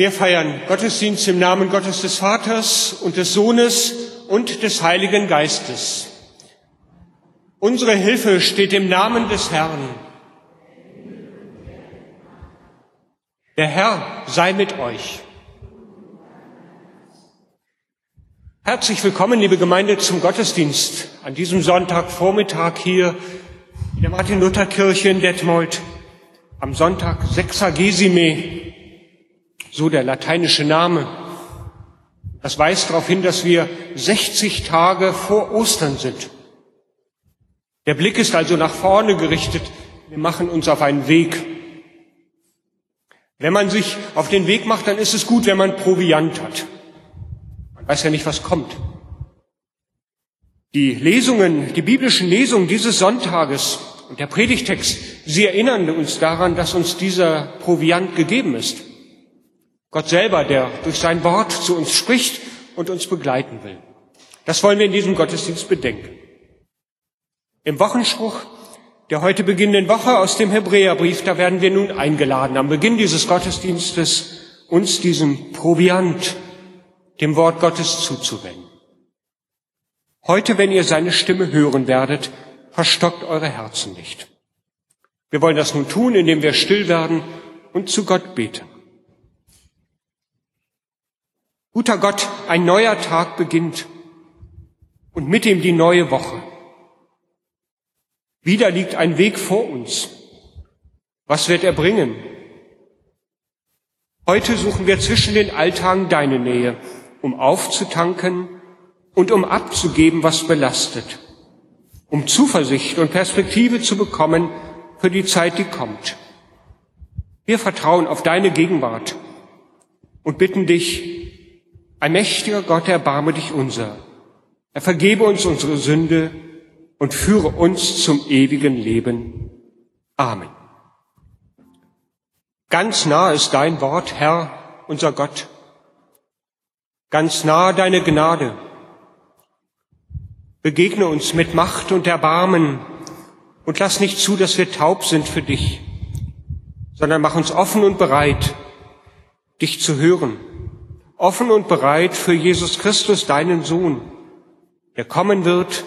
Wir feiern Gottesdienst im Namen Gottes des Vaters und des Sohnes und des Heiligen Geistes. Unsere Hilfe steht im Namen des Herrn. Der Herr sei mit euch. Herzlich willkommen, liebe Gemeinde, zum Gottesdienst an diesem Sonntagvormittag hier in der Martin-Luther-Kirche in Detmold am Sonntag Sexagesime so der lateinische Name. Das weist darauf hin, dass wir 60 Tage vor Ostern sind. Der Blick ist also nach vorne gerichtet. Wir machen uns auf einen Weg. Wenn man sich auf den Weg macht, dann ist es gut, wenn man Proviant hat. Man weiß ja nicht, was kommt. Die Lesungen, die biblischen Lesungen dieses Sonntages und der Predigtext, sie erinnern uns daran, dass uns dieser Proviant gegeben ist. Gott selber, der durch sein Wort zu uns spricht und uns begleiten will. Das wollen wir in diesem Gottesdienst bedenken. Im Wochenspruch der heute beginnenden Woche aus dem Hebräerbrief, da werden wir nun eingeladen, am Beginn dieses Gottesdienstes uns diesen Proviant, dem Wort Gottes zuzuwenden. Heute, wenn ihr seine Stimme hören werdet, verstockt eure Herzen nicht. Wir wollen das nun tun, indem wir still werden und zu Gott beten. Guter Gott, ein neuer Tag beginnt und mit ihm die neue Woche. Wieder liegt ein Weg vor uns. Was wird er bringen? Heute suchen wir zwischen den Alltagen deine Nähe, um aufzutanken und um abzugeben, was belastet, um Zuversicht und Perspektive zu bekommen für die Zeit, die kommt. Wir vertrauen auf deine Gegenwart und bitten dich, Allmächtiger Gott, erbarme dich unser. Er vergebe uns unsere Sünde und führe uns zum ewigen Leben. Amen. Ganz nah ist dein Wort, Herr, unser Gott. Ganz nah deine Gnade. Begegne uns mit Macht und Erbarmen und lass nicht zu, dass wir taub sind für dich, sondern mach uns offen und bereit, dich zu hören offen und bereit für Jesus Christus, deinen Sohn, der kommen wird,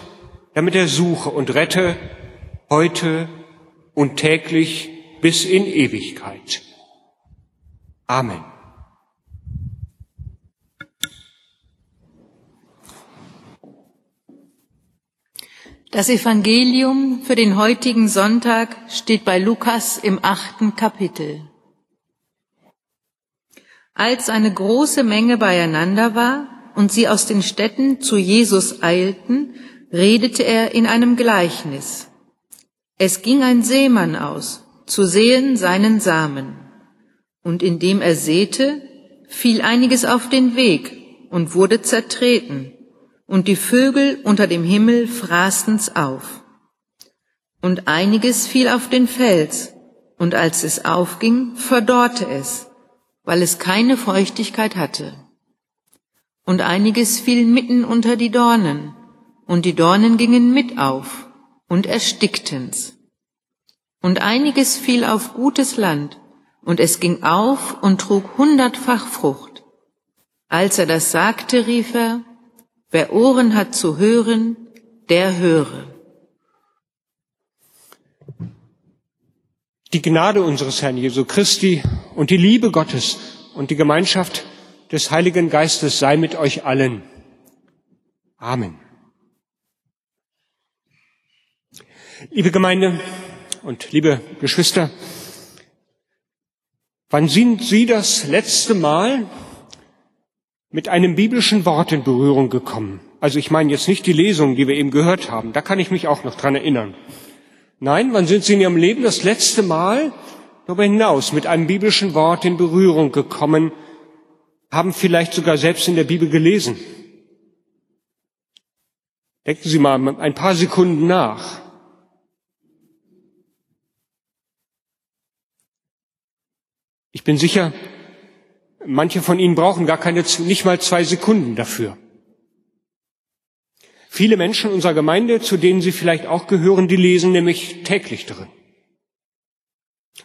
damit er suche und rette heute und täglich bis in Ewigkeit. Amen. Das Evangelium für den heutigen Sonntag steht bei Lukas im achten Kapitel. Als eine große Menge beieinander war und sie aus den Städten zu Jesus eilten, redete er in einem Gleichnis. Es ging ein Seemann aus, zu sehen seinen Samen. Und indem er säte, fiel einiges auf den Weg und wurde zertreten, und die Vögel unter dem Himmel fraßen's auf. Und einiges fiel auf den Fels, und als es aufging, verdorrte es weil es keine Feuchtigkeit hatte. Und einiges fiel mitten unter die Dornen, und die Dornen gingen mit auf und erstickten's. Und einiges fiel auf gutes Land, und es ging auf und trug hundertfach Frucht. Als er das sagte, rief er, wer Ohren hat zu hören, der höre. Die Gnade unseres Herrn Jesu Christi und die Liebe Gottes und die Gemeinschaft des Heiligen Geistes sei mit euch allen. Amen. Liebe Gemeinde und liebe Geschwister, wann sind Sie das letzte Mal mit einem biblischen Wort in Berührung gekommen? Also ich meine jetzt nicht die Lesung, die wir eben gehört haben, da kann ich mich auch noch dran erinnern. Nein, wann sind Sie in Ihrem Leben das letzte Mal darüber hinaus mit einem biblischen Wort in Berührung gekommen, haben vielleicht sogar selbst in der Bibel gelesen. Denken Sie mal ein paar Sekunden nach. Ich bin sicher, manche von Ihnen brauchen gar keine, nicht mal zwei Sekunden dafür. Viele Menschen unserer Gemeinde, zu denen Sie vielleicht auch gehören, die lesen nämlich täglich drin.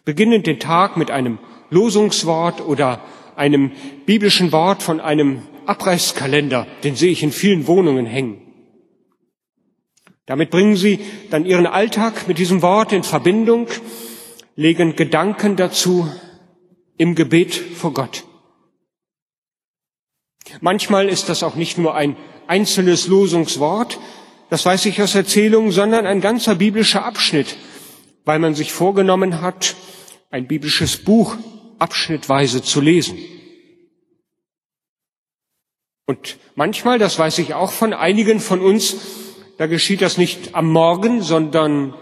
Beginnend den Tag mit einem Losungswort oder einem biblischen Wort, von einem Abreißkalender, den sehe ich in vielen Wohnungen hängen. Damit bringen Sie dann Ihren Alltag mit diesem Wort in Verbindung, legen Gedanken dazu im Gebet vor Gott. Manchmal ist das auch nicht nur ein einzelnes Losungswort, das weiß ich aus Erzählungen, sondern ein ganzer biblischer Abschnitt, weil man sich vorgenommen hat, ein biblisches Buch abschnittweise zu lesen. Und manchmal, das weiß ich auch von einigen von uns, da geschieht das nicht am Morgen, sondern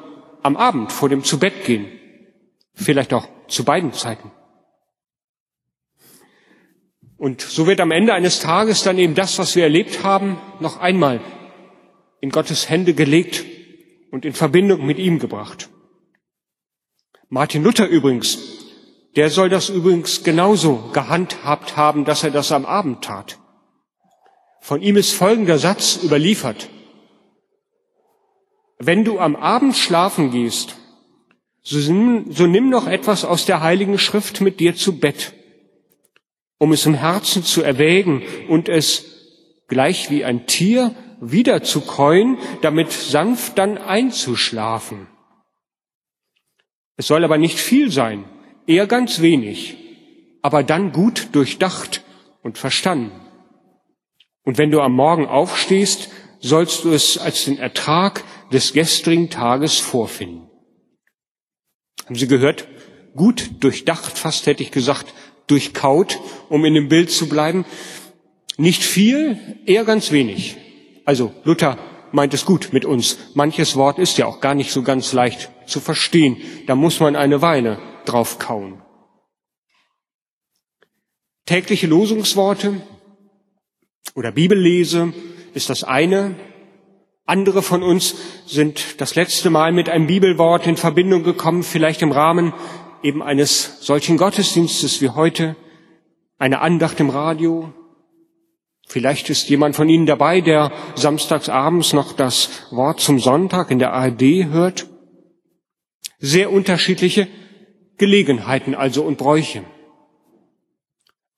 am Abend vor dem Zubettgehen. Vielleicht auch zu beiden Zeiten. Und so wird am Ende eines Tages dann eben das, was wir erlebt haben, noch einmal in Gottes Hände gelegt und in Verbindung mit ihm gebracht. Martin Luther übrigens, der soll das übrigens genauso gehandhabt haben, dass er das am Abend tat. Von ihm ist folgender Satz überliefert. Wenn du am Abend schlafen gehst, so nimm, so nimm noch etwas aus der Heiligen Schrift mit dir zu Bett um es im Herzen zu erwägen und es gleich wie ein Tier wieder zu käuen, damit sanft dann einzuschlafen. Es soll aber nicht viel sein, eher ganz wenig, aber dann gut durchdacht und verstanden. Und wenn du am Morgen aufstehst, sollst du es als den Ertrag des gestrigen Tages vorfinden. Haben Sie gehört? Gut durchdacht, fast hätte ich gesagt, durchkaut, um in dem Bild zu bleiben. Nicht viel, eher ganz wenig. Also Luther meint es gut mit uns. Manches Wort ist ja auch gar nicht so ganz leicht zu verstehen. Da muss man eine Weile drauf kauen. Tägliche Losungsworte oder Bibellese ist das eine. Andere von uns sind das letzte Mal mit einem Bibelwort in Verbindung gekommen, vielleicht im Rahmen eben eines solchen Gottesdienstes wie heute, eine Andacht im Radio. Vielleicht ist jemand von Ihnen dabei, der samstags abends noch das Wort zum Sonntag in der ARD hört. Sehr unterschiedliche Gelegenheiten also und Bräuche.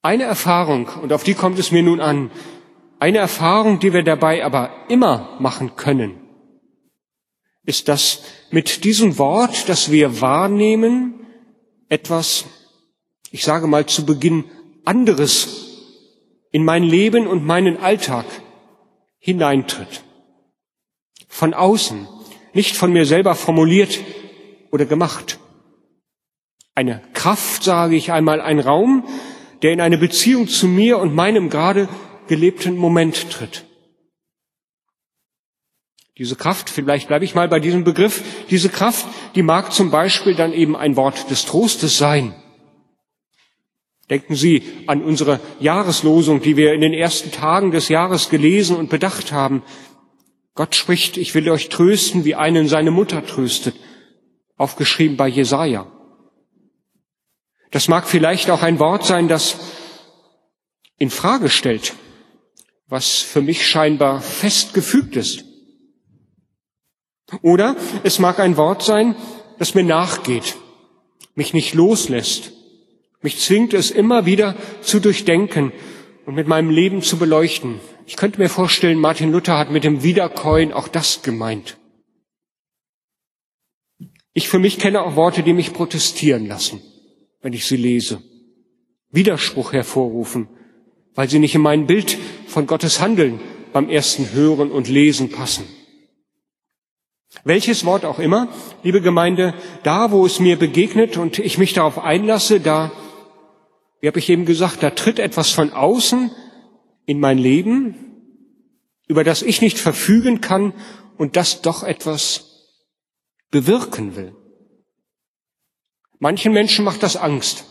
Eine Erfahrung, und auf die kommt es mir nun an, eine Erfahrung, die wir dabei aber immer machen können, ist, dass mit diesem Wort, das wir wahrnehmen, etwas, ich sage mal zu Beginn, anderes in mein Leben und meinen Alltag hineintritt. Von außen, nicht von mir selber formuliert oder gemacht. Eine Kraft, sage ich einmal, ein Raum, der in eine Beziehung zu mir und meinem gerade gelebten Moment tritt. Diese Kraft, vielleicht bleibe ich mal bei diesem Begriff, diese Kraft, die mag zum Beispiel dann eben ein Wort des Trostes sein. Denken Sie an unsere Jahreslosung, die wir in den ersten Tagen des Jahres gelesen und bedacht haben. Gott spricht, ich will euch trösten, wie einen seine Mutter tröstet, aufgeschrieben bei Jesaja. Das mag vielleicht auch ein Wort sein, das in Frage stellt, was für mich scheinbar festgefügt ist. Oder es mag ein Wort sein, das mir nachgeht, mich nicht loslässt, mich zwingt es immer wieder zu durchdenken und mit meinem Leben zu beleuchten. Ich könnte mir vorstellen, Martin Luther hat mit dem Wiederkäuen auch das gemeint. Ich für mich kenne auch Worte, die mich protestieren lassen, wenn ich sie lese. Widerspruch hervorrufen, weil sie nicht in mein Bild von Gottes Handeln beim ersten Hören und Lesen passen. Welches Wort auch immer, liebe Gemeinde, da, wo es mir begegnet und ich mich darauf einlasse, da, wie habe ich eben gesagt, da tritt etwas von außen in mein Leben, über das ich nicht verfügen kann und das doch etwas bewirken will. Manchen Menschen macht das Angst,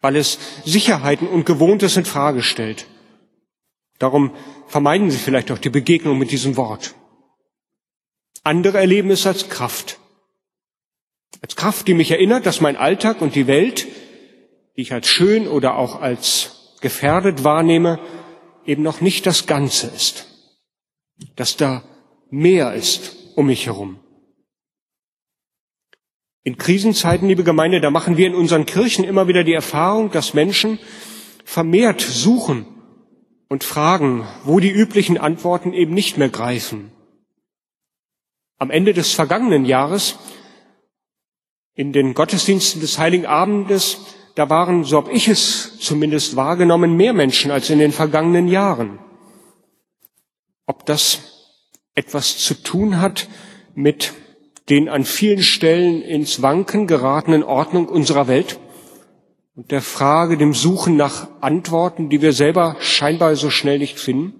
weil es Sicherheiten und Gewohntes in Frage stellt. Darum vermeiden sie vielleicht auch die Begegnung mit diesem Wort. Andere erleben es als Kraft. Als Kraft, die mich erinnert, dass mein Alltag und die Welt, die ich als schön oder auch als gefährdet wahrnehme, eben noch nicht das Ganze ist. Dass da mehr ist um mich herum. In Krisenzeiten, liebe Gemeinde, da machen wir in unseren Kirchen immer wieder die Erfahrung, dass Menschen vermehrt suchen und fragen, wo die üblichen Antworten eben nicht mehr greifen. Am Ende des vergangenen Jahres, in den Gottesdiensten des Heiligen Abendes, da waren, so habe ich es zumindest wahrgenommen, mehr Menschen als in den vergangenen Jahren. Ob das etwas zu tun hat mit den an vielen Stellen ins Wanken geratenen Ordnung unserer Welt und der Frage, dem Suchen nach Antworten, die wir selber scheinbar so schnell nicht finden?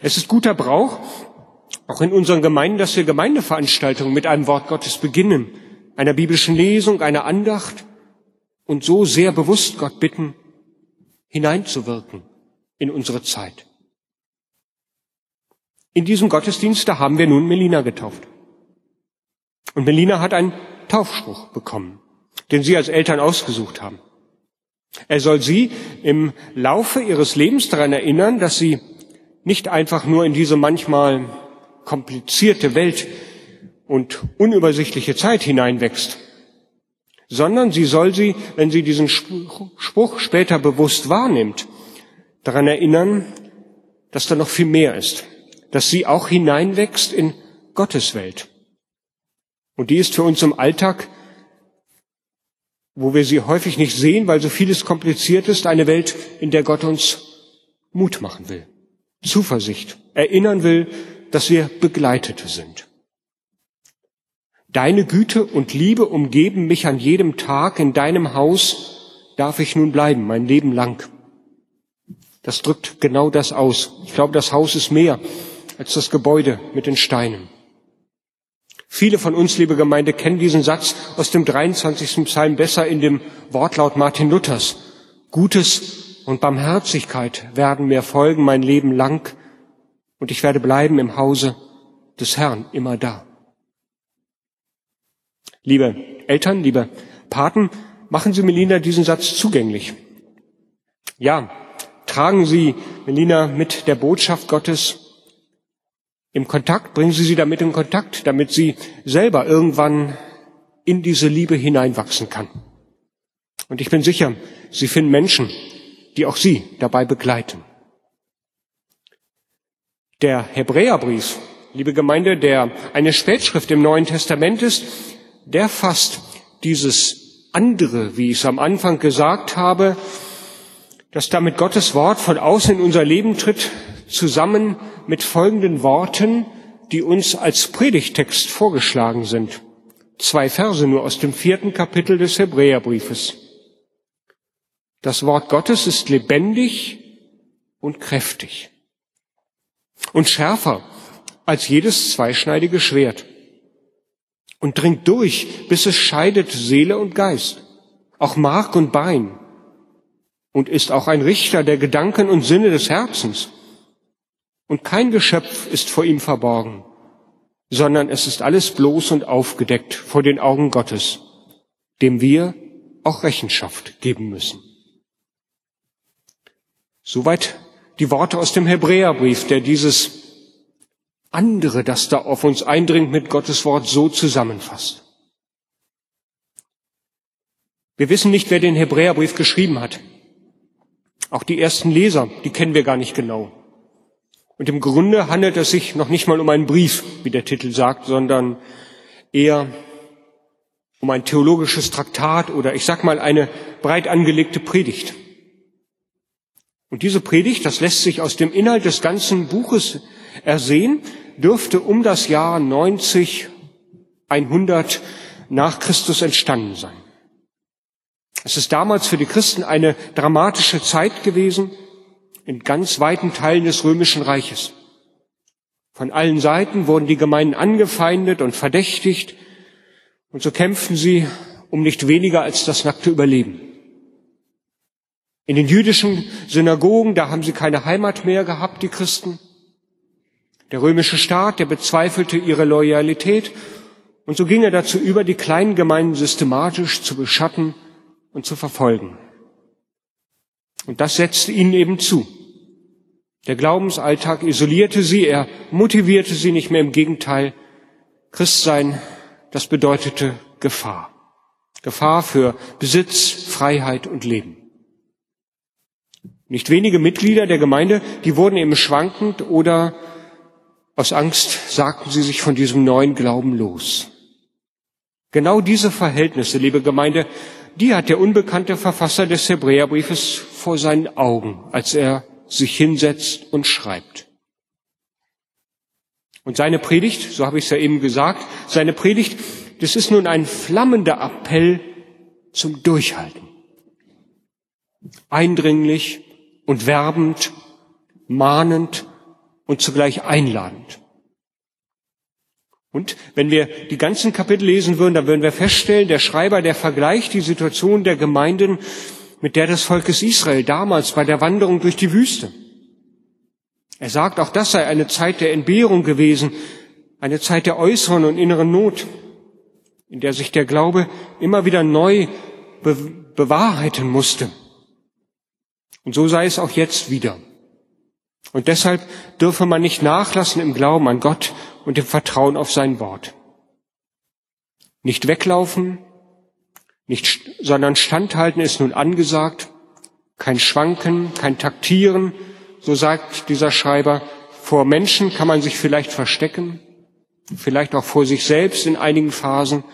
Es ist guter Brauch, auch in unseren Gemeinden, dass wir Gemeindeveranstaltungen mit einem Wort Gottes beginnen, einer biblischen Lesung, einer Andacht und so sehr bewusst Gott bitten, hineinzuwirken in unsere Zeit. In diesem Gottesdienst, da haben wir nun Melina getauft. Und Melina hat einen Taufspruch bekommen, den Sie als Eltern ausgesucht haben. Er soll Sie im Laufe Ihres Lebens daran erinnern, dass Sie nicht einfach nur in diese manchmal komplizierte Welt und unübersichtliche Zeit hineinwächst, sondern sie soll sie, wenn sie diesen Spruch später bewusst wahrnimmt, daran erinnern, dass da noch viel mehr ist, dass sie auch hineinwächst in Gottes Welt. Und die ist für uns im Alltag, wo wir sie häufig nicht sehen, weil so vieles kompliziert ist, eine Welt, in der Gott uns Mut machen will, Zuversicht, erinnern will, dass wir Begleitete sind. Deine Güte und Liebe umgeben mich an jedem Tag. In deinem Haus darf ich nun bleiben, mein Leben lang. Das drückt genau das aus. Ich glaube, das Haus ist mehr als das Gebäude mit den Steinen. Viele von uns, liebe Gemeinde, kennen diesen Satz aus dem 23. Psalm besser in dem Wortlaut Martin Luthers. Gutes und Barmherzigkeit werden mir folgen mein Leben lang und ich werde bleiben im Hause des Herrn immer da. Liebe Eltern, liebe Paten, machen Sie Melina diesen Satz zugänglich. Ja, tragen Sie Melina mit der Botschaft Gottes im Kontakt, bringen Sie sie damit in Kontakt, damit sie selber irgendwann in diese Liebe hineinwachsen kann. Und ich bin sicher, Sie finden Menschen, die auch Sie dabei begleiten. Der Hebräerbrief, liebe Gemeinde, der eine Spätschrift im Neuen Testament ist, der fasst dieses andere, wie ich es am Anfang gesagt habe, dass damit Gottes Wort von außen in unser Leben tritt, zusammen mit folgenden Worten, die uns als Predigtext vorgeschlagen sind. Zwei Verse nur aus dem vierten Kapitel des Hebräerbriefes. Das Wort Gottes ist lebendig und kräftig und schärfer als jedes zweischneidige Schwert und dringt durch, bis es scheidet Seele und Geist, auch Mark und Bein und ist auch ein Richter der Gedanken und Sinne des Herzens. Und kein Geschöpf ist vor ihm verborgen, sondern es ist alles bloß und aufgedeckt vor den Augen Gottes, dem wir auch Rechenschaft geben müssen. Soweit die Worte aus dem Hebräerbrief, der dieses andere, das da auf uns eindringt, mit Gottes Wort so zusammenfasst. Wir wissen nicht, wer den Hebräerbrief geschrieben hat. Auch die ersten Leser, die kennen wir gar nicht genau. Und im Grunde handelt es sich noch nicht mal um einen Brief, wie der Titel sagt, sondern eher um ein theologisches Traktat oder ich sag mal eine breit angelegte Predigt. Und diese Predigt, das lässt sich aus dem Inhalt des ganzen Buches ersehen, dürfte um das Jahr 90, 100 nach Christus entstanden sein. Es ist damals für die Christen eine dramatische Zeit gewesen in ganz weiten Teilen des römischen Reiches. Von allen Seiten wurden die Gemeinden angefeindet und verdächtigt und so kämpften sie um nicht weniger als das nackte Überleben. In den jüdischen Synagogen, da haben sie keine Heimat mehr gehabt, die Christen. Der römische Staat, der bezweifelte ihre Loyalität und so ging er dazu über, die kleinen Gemeinden systematisch zu beschatten und zu verfolgen. Und das setzte ihnen eben zu. Der Glaubensalltag isolierte sie, er motivierte sie nicht mehr, im Gegenteil, Christsein das bedeutete Gefahr. Gefahr für Besitz, Freiheit und Leben. Nicht wenige Mitglieder der Gemeinde, die wurden eben schwankend oder aus Angst sagten sie sich von diesem neuen Glauben los. Genau diese Verhältnisse, liebe Gemeinde, die hat der unbekannte Verfasser des Hebräerbriefes vor seinen Augen, als er sich hinsetzt und schreibt. Und seine Predigt, so habe ich es ja eben gesagt, seine Predigt, das ist nun ein flammender Appell zum Durchhalten. Eindringlich und werbend, mahnend und zugleich einladend. Und wenn wir die ganzen Kapitel lesen würden, dann würden wir feststellen, der Schreiber, der vergleicht die Situation der Gemeinden mit der des Volkes Israel damals bei der Wanderung durch die Wüste. Er sagt, auch das sei eine Zeit der Entbehrung gewesen, eine Zeit der äußeren und inneren Not, in der sich der Glaube immer wieder neu be bewahrheiten musste. Und so sei es auch jetzt wieder. Und deshalb dürfe man nicht nachlassen im Glauben an Gott und im Vertrauen auf sein Wort. Nicht weglaufen, nicht, sondern standhalten ist nun angesagt, kein Schwanken, kein Taktieren, so sagt dieser Schreiber, vor Menschen kann man sich vielleicht verstecken, vielleicht auch vor sich selbst in einigen Phasen,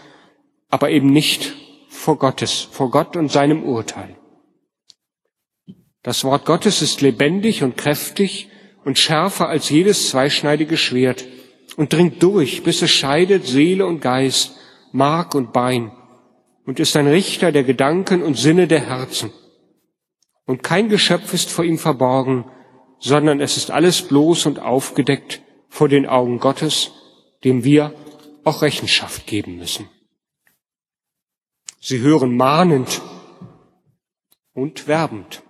aber eben nicht vor Gottes, vor Gott und seinem Urteil. Das Wort Gottes ist lebendig und kräftig und schärfer als jedes zweischneidige Schwert und dringt durch, bis es scheidet Seele und Geist, Mark und Bein und ist ein Richter der Gedanken und Sinne der Herzen. Und kein Geschöpf ist vor ihm verborgen, sondern es ist alles bloß und aufgedeckt vor den Augen Gottes, dem wir auch Rechenschaft geben müssen. Sie hören mahnend und werbend.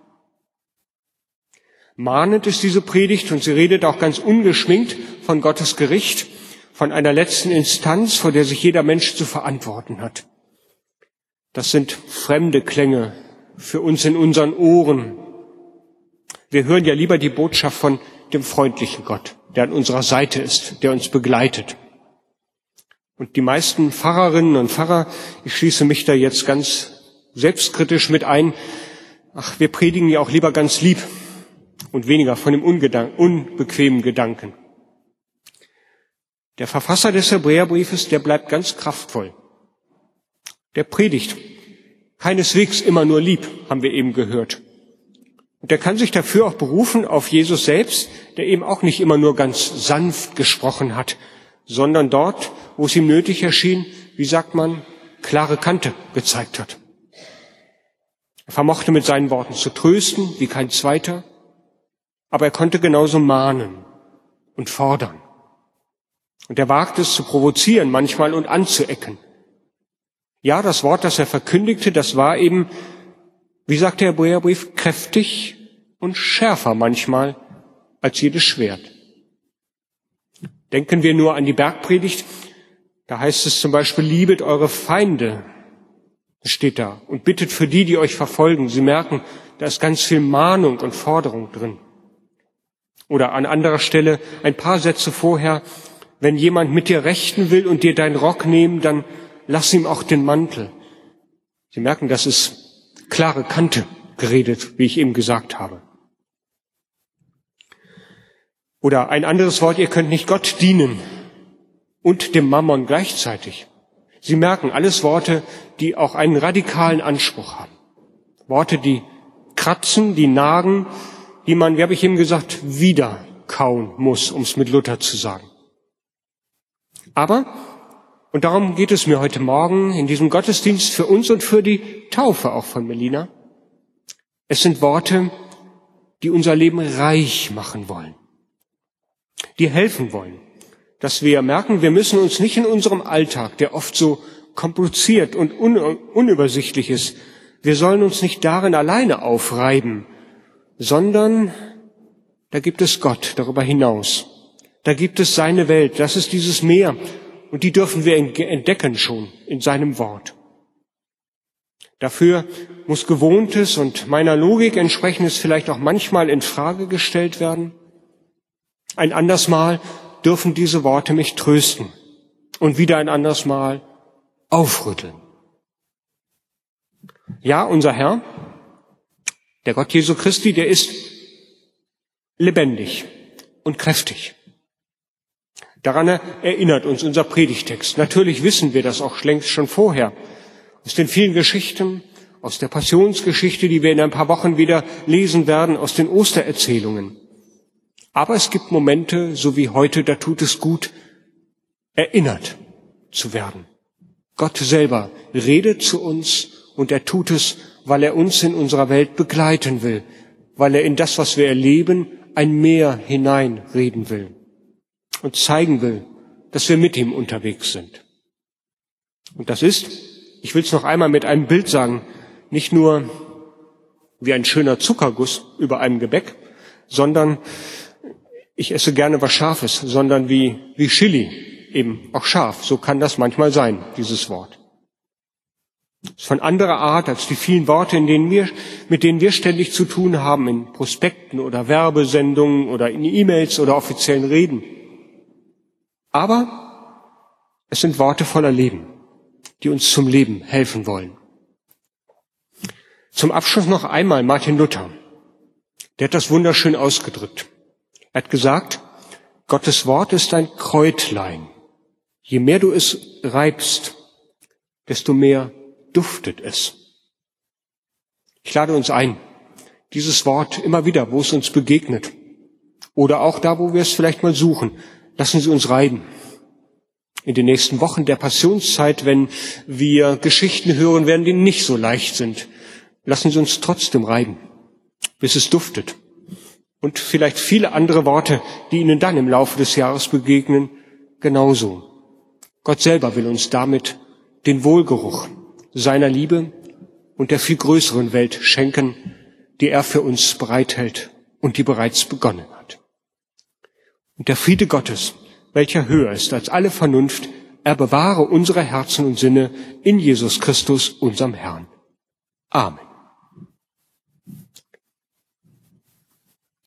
Mahnend ist diese Predigt und sie redet auch ganz ungeschminkt von Gottes Gericht, von einer letzten Instanz, vor der sich jeder Mensch zu verantworten hat. Das sind fremde Klänge für uns in unseren Ohren, wir hören ja lieber die Botschaft von dem freundlichen Gott, der an unserer Seite ist, der uns begleitet. Und die meisten Pfarrerinnen und Pfarrer, ich schließe mich da jetzt ganz selbstkritisch mit ein, ach, wir predigen ja auch lieber ganz lieb und weniger von dem unbequemen Gedanken. Der Verfasser des Hebräerbriefes, der bleibt ganz kraftvoll. Der predigt keineswegs immer nur lieb, haben wir eben gehört. Und er kann sich dafür auch berufen auf Jesus selbst, der eben auch nicht immer nur ganz sanft gesprochen hat, sondern dort, wo es ihm nötig erschien, wie sagt man, klare Kante gezeigt hat. Er vermochte mit seinen Worten zu trösten, wie kein zweiter, aber er konnte genauso mahnen und fordern. Und er wagte es zu provozieren manchmal und anzuecken. Ja, das Wort, das er verkündigte, das war eben wie sagt der Hebräerbrief, kräftig und schärfer manchmal als jedes Schwert. Denken wir nur an die Bergpredigt. Da heißt es zum Beispiel, liebet eure Feinde. Steht da. Und bittet für die, die euch verfolgen. Sie merken, da ist ganz viel Mahnung und Forderung drin. Oder an anderer Stelle, ein paar Sätze vorher, wenn jemand mit dir rechten will und dir deinen Rock nehmen, dann lass ihm auch den Mantel. Sie merken, das ist klare Kante geredet, wie ich eben gesagt habe. Oder ein anderes Wort, ihr könnt nicht Gott dienen und dem Mammon gleichzeitig. Sie merken alles Worte, die auch einen radikalen Anspruch haben. Worte, die kratzen, die nagen, die man, wie habe ich eben gesagt, wieder kauen muss, um es mit Luther zu sagen. Aber und darum geht es mir heute Morgen in diesem Gottesdienst für uns und für die Taufe auch von Melina. Es sind Worte, die unser Leben reich machen wollen, die helfen wollen, dass wir merken, wir müssen uns nicht in unserem Alltag, der oft so kompliziert und un unübersichtlich ist, wir sollen uns nicht darin alleine aufreiben, sondern da gibt es Gott darüber hinaus. Da gibt es seine Welt. Das ist dieses Meer, und die dürfen wir entdecken schon in seinem Wort. Dafür muss Gewohntes und meiner Logik entsprechendes vielleicht auch manchmal in Frage gestellt werden. Ein anderes Mal dürfen diese Worte mich trösten und wieder ein anderes Mal aufrütteln. Ja, unser Herr, der Gott Jesu Christi, der ist lebendig und kräftig. Daran erinnert uns unser Predigtext. Natürlich wissen wir das auch längst schon vorher. Aus den vielen Geschichten, aus der Passionsgeschichte, die wir in ein paar Wochen wieder lesen werden, aus den Ostererzählungen. Aber es gibt Momente, so wie heute, da tut es gut, erinnert zu werden. Gott selber redet zu uns und er tut es, weil er uns in unserer Welt begleiten will, weil er in das, was wir erleben, ein Meer hineinreden will und zeigen will, dass wir mit ihm unterwegs sind. Und das ist, ich will es noch einmal mit einem Bild sagen, nicht nur wie ein schöner Zuckerguss über einem Gebäck, sondern ich esse gerne was Scharfes, sondern wie, wie Chili, eben auch scharf. So kann das manchmal sein, dieses Wort. Ist von anderer Art als die vielen Worte, denen wir, mit denen wir ständig zu tun haben, in Prospekten oder Werbesendungen oder in E-Mails oder offiziellen Reden. Aber es sind Worte voller Leben, die uns zum Leben helfen wollen. Zum Abschluss noch einmal Martin Luther. Der hat das wunderschön ausgedrückt. Er hat gesagt, Gottes Wort ist ein Kräutlein. Je mehr du es reibst, desto mehr duftet es. Ich lade uns ein, dieses Wort immer wieder, wo es uns begegnet, oder auch da, wo wir es vielleicht mal suchen, lassen Sie uns reiben. In den nächsten Wochen der Passionszeit, wenn wir Geschichten hören werden, die nicht so leicht sind, lassen Sie uns trotzdem reiben, bis es duftet und vielleicht viele andere Worte, die Ihnen dann im Laufe des Jahres begegnen, genauso. Gott selber will uns damit den Wohlgeruch seiner Liebe und der viel größeren Welt schenken, die er für uns bereithält und die bereits begonnen hat. Und der Friede Gottes, welcher höher ist als alle Vernunft, er bewahre unsere Herzen und Sinne in Jesus Christus, unserem Herrn. Amen.